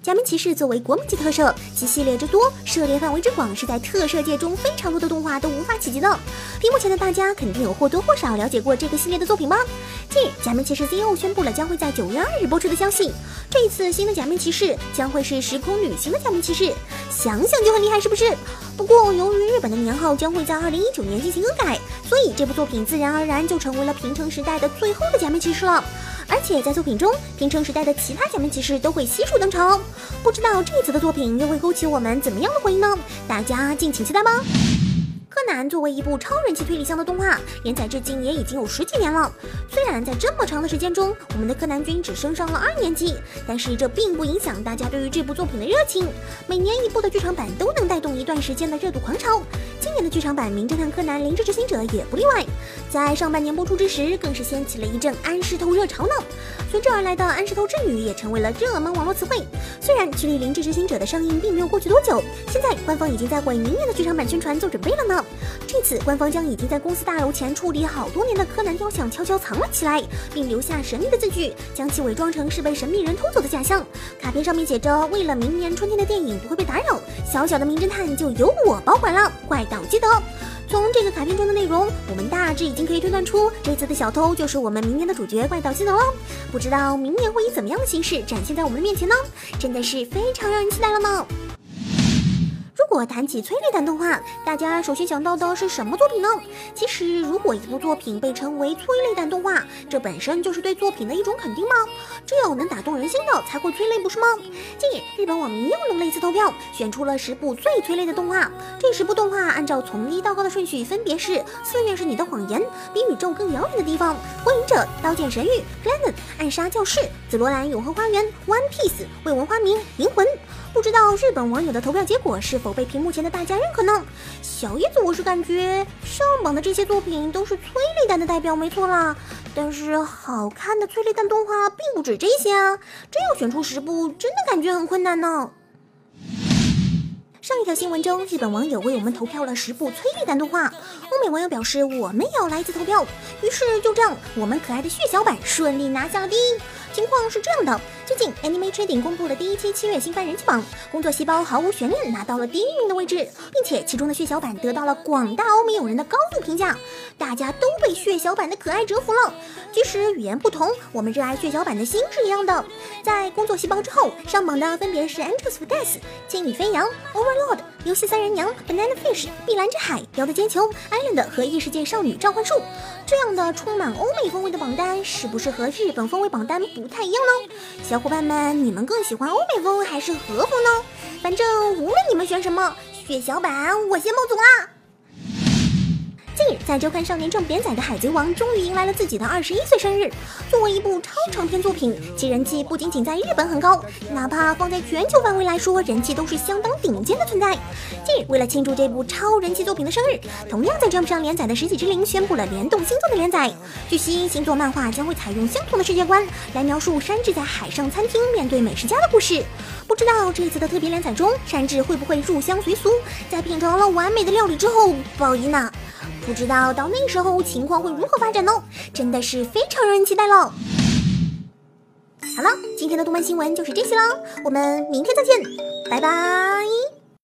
假面骑士作为国民级特摄，其系列之多，涉猎范围之广，是在特摄界中非常多的动画都无法企及的。屏幕前的大家肯定有或多或少了解过这个系列的作品吧？近日，假面骑士 Z.O 宣布了将会在九月二日播出的消息。这一次新的假面骑士将会是时空旅行的假面骑士，想想就很厉害，是不是？不过由于日本的年号将会在二零一九年进行更改，所以这部作品自然而然就成为了平成时代的最后的假面骑士了。而且在作品中，平成时代的其他假面骑士都会悉数登场。不知道这一次的作品又会勾起我们怎么样的回忆呢？大家敬请期待吧。柯南作为一部超人气推理向的动画，连载至今也已经有十几年了。虽然在这么长的时间中，我们的柯南君只升上了二年级，但是这并不影响大家对于这部作品的热情。每年一部的剧场版都能带动一段时间的热度狂潮。今年的剧场版《名侦探柯南：灵之执行者》也不例外，在上半年播出之时，更是掀起了一阵安室透热潮呢。随之而来的安室透之女也成为了热门网络词汇。虽然距离《灵之执行者》的上映并没有过去多久，现在官方已经在为明年的剧场版宣传做准备了呢。这次官方将已经在公司大楼前处理好多年的柯南雕像悄悄藏了起来，并留下神秘的字句，将其伪装成是被神秘人偷走的假象。卡片上面写着：“为了明年春天的电影不会被打扰，小小的名侦探就由我保管了。”怪盗基德。从这个卡片中的内容，我们大致已经可以推断出，这次的小偷就是我们明年的主角怪盗基德了。不知道明年会以怎么样的形式展现在我们的面前呢？真的是非常让人期待了呢。如果谈起催泪弹动画，大家首先想到的是什么作品呢？其实，如果一部作品被称为催泪弹动画，这本身就是对作品的一种肯定吗？只有能打动人心的才会催泪，不是吗？近日，日本网民又弄了一次投票，选出了十部最催泪的动画。这十部动画按照从低到高的顺序，分别是《四月是你的谎言》、《比宇宙更遥远的地方》、《火影者》、《刀剑神域》、《Planet》、《暗杀教室》、《紫罗兰永恒花园》、《One Piece》、《未闻花名》、《灵魂》。不知道日本网友的投票结果是否被屏幕前的大家认可呢？小叶子，我是感觉上榜的这些作品都是催泪弹的代表，没错啦。但是好看的催泪弹动画并不止这些啊，真要选出十部，真的感觉很困难呢。上一条新闻中，日本网友为我们投票了十部催泪弹动画，欧美网友表示我们也要来一次投票，于是就这样，我们可爱的血小板顺利拿下了第一。情况是这样的，最近 Anime Trading 公布了第一期七月新番人气榜，工作细胞毫无悬念拿到了第一名的位置，并且其中的血小板得到了广大欧美友人的高度评价，大家都被血小板的可爱折服了。即使语言不同，我们热爱血小板的心是一样的。在工作细胞之后上榜的分别是 Entrance for Death、千与飞扬、Overlord、游戏三人娘、Banana Fish、碧蓝之海、雕的尖球、Island 和异世界少女召唤术。这样的充满欧美风味的榜单，是不是和日本风味榜单不太一样呢？小伙伴们，你们更喜欢欧美风还是和风呢？反正无论你们选什么，血小板我先冒走啦！近日，在周刊少年正连载的《海贼王》终于迎来了自己的二十一岁生日。作为一部超长篇作品，其人气不仅仅在日本很高，哪怕放在全球范围来说，人气都是相当顶尖的存在。近日，为了庆祝这部超人气作品的生日，同样在 Jump 上连载的《十几之灵》宣布了联动星座的连载。据悉，星座漫画将会采用相同的世界观来描述山治在海上餐厅面对美食家的故事。不知道这次的特别连载中，山治会不会入乡随俗，在品尝了完美的料理之后报应呢？不知道到那时候情况会如何发展呢？真的是非常让人期待了。好了，今天的动漫新闻就是这些了，我们明天再见，拜拜。